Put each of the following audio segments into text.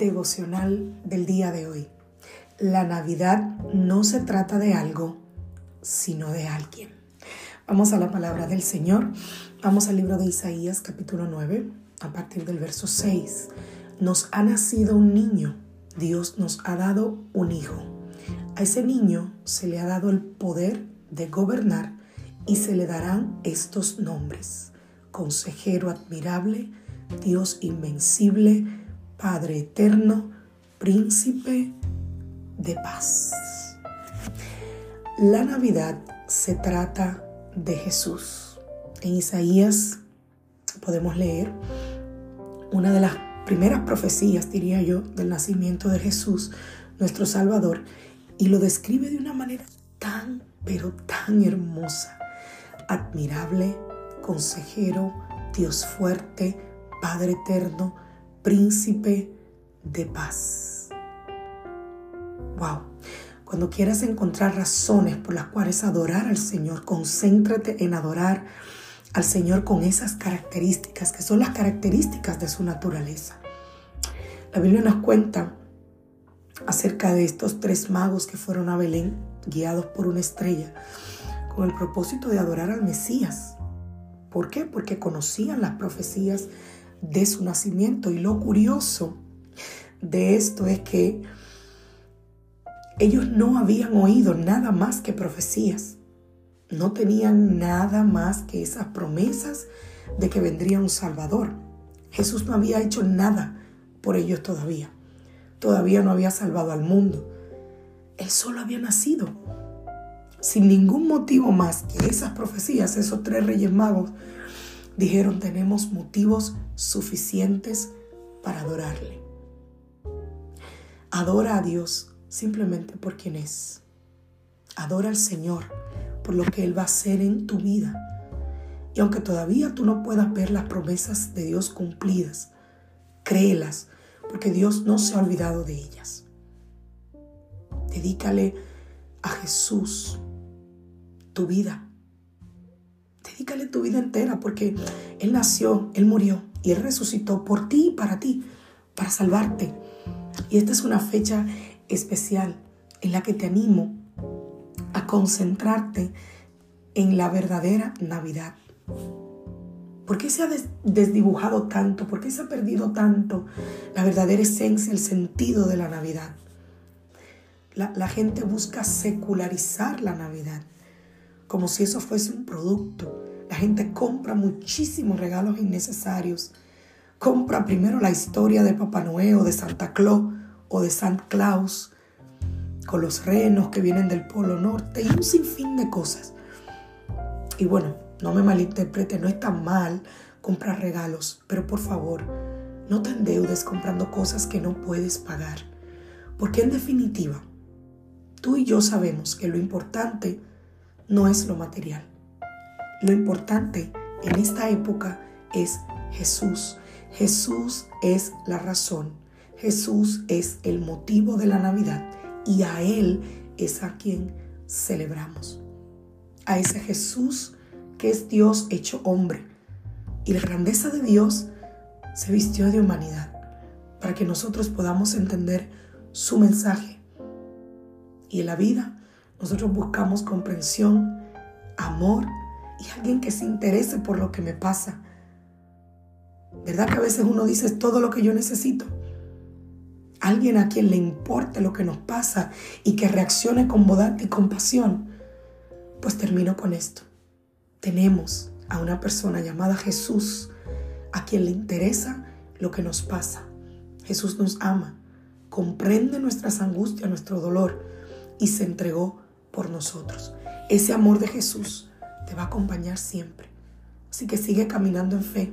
Devocional del día de hoy. La Navidad no se trata de algo, sino de alguien. Vamos a la palabra del Señor. Vamos al libro de Isaías capítulo 9, a partir del verso 6. Nos ha nacido un niño, Dios nos ha dado un hijo. A ese niño se le ha dado el poder de gobernar y se le darán estos nombres. Consejero admirable, Dios invencible, Padre eterno, príncipe de paz. La Navidad se trata de Jesús. En Isaías podemos leer una de las primeras profecías, diría yo, del nacimiento de Jesús, nuestro Salvador, y lo describe de una manera tan, pero tan hermosa. Admirable, consejero, Dios fuerte, Padre eterno, príncipe de paz. Wow. Cuando quieras encontrar razones por las cuales adorar al Señor, concéntrate en adorar al Señor con esas características que son las características de su naturaleza. La Biblia nos cuenta acerca de estos tres magos que fueron a Belén guiados por una estrella con el propósito de adorar al Mesías. ¿Por qué? Porque conocían las profecías de su nacimiento. Y lo curioso de esto es que ellos no habían oído nada más que profecías. No tenían nada más que esas promesas de que vendría un Salvador. Jesús no había hecho nada por ellos todavía. Todavía no había salvado al mundo. Él solo había nacido. Sin ningún motivo más que esas profecías, esos tres reyes magos dijeron tenemos motivos suficientes para adorarle. Adora a Dios simplemente por quien es. Adora al Señor por lo que Él va a hacer en tu vida. Y aunque todavía tú no puedas ver las promesas de Dios cumplidas, créelas, porque Dios no se ha olvidado de ellas. Dedícale a Jesús tu vida. Dedícale tu vida entera porque Él nació, Él murió y Él resucitó por ti y para ti, para salvarte. Y esta es una fecha especial en la que te animo a concentrarte en la verdadera Navidad. ¿Por qué se ha desdibujado tanto? ¿Por qué se ha perdido tanto la verdadera esencia, el sentido de la Navidad? La, la gente busca secularizar la Navidad como si eso fuese un producto. La gente compra muchísimos regalos innecesarios. Compra primero la historia de Papá Noel o de Santa Claus o de Santa Claus con los renos que vienen del Polo Norte y un sinfín de cosas. Y bueno, no me malinterprete, no es tan mal comprar regalos, pero por favor, no te endeudes comprando cosas que no puedes pagar. Porque en definitiva, tú y yo sabemos que lo importante no es lo material. Lo importante en esta época es Jesús. Jesús es la razón. Jesús es el motivo de la Navidad y a Él es a quien celebramos. A ese Jesús que es Dios hecho hombre. Y la grandeza de Dios se vistió de humanidad para que nosotros podamos entender su mensaje. Y en la vida nosotros buscamos comprensión, amor y alguien que se interese por lo que me pasa. ¿Verdad que a veces uno dice todo lo que yo necesito? Alguien a quien le importe lo que nos pasa y que reaccione con bondad y compasión. Pues termino con esto. Tenemos a una persona llamada Jesús a quien le interesa lo que nos pasa. Jesús nos ama comprende nuestras angustias, nuestro dolor y se entregó por nosotros. Ese amor de Jesús te va a acompañar siempre. Así que sigue caminando en fe,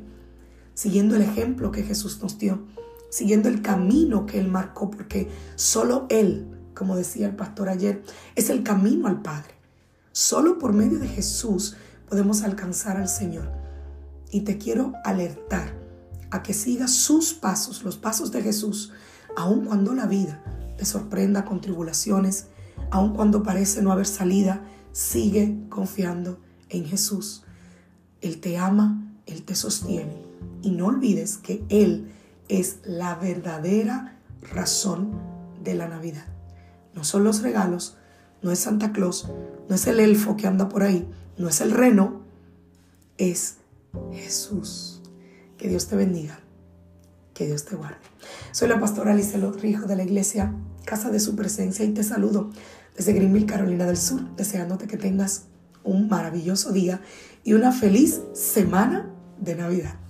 siguiendo el ejemplo que Jesús nos dio, siguiendo el camino que Él marcó, porque solo Él, como decía el pastor ayer, es el camino al Padre. Solo por medio de Jesús podemos alcanzar al Señor. Y te quiero alertar a que sigas sus pasos, los pasos de Jesús, aun cuando la vida te sorprenda con tribulaciones, aun cuando parece no haber salida, sigue confiando en Jesús. Él te ama, Él te sostiene. Y no olvides que Él es la verdadera razón de la Navidad. No son los regalos, no es Santa Claus, no es el elfo que anda por ahí, no es el reno, es Jesús. Que Dios te bendiga, que Dios te guarde. Soy la pastora Alice Rijo de la iglesia Casa de Su Presencia y te saludo desde Greenville, Carolina del Sur, deseándote que tengas un maravilloso día y una feliz semana de Navidad.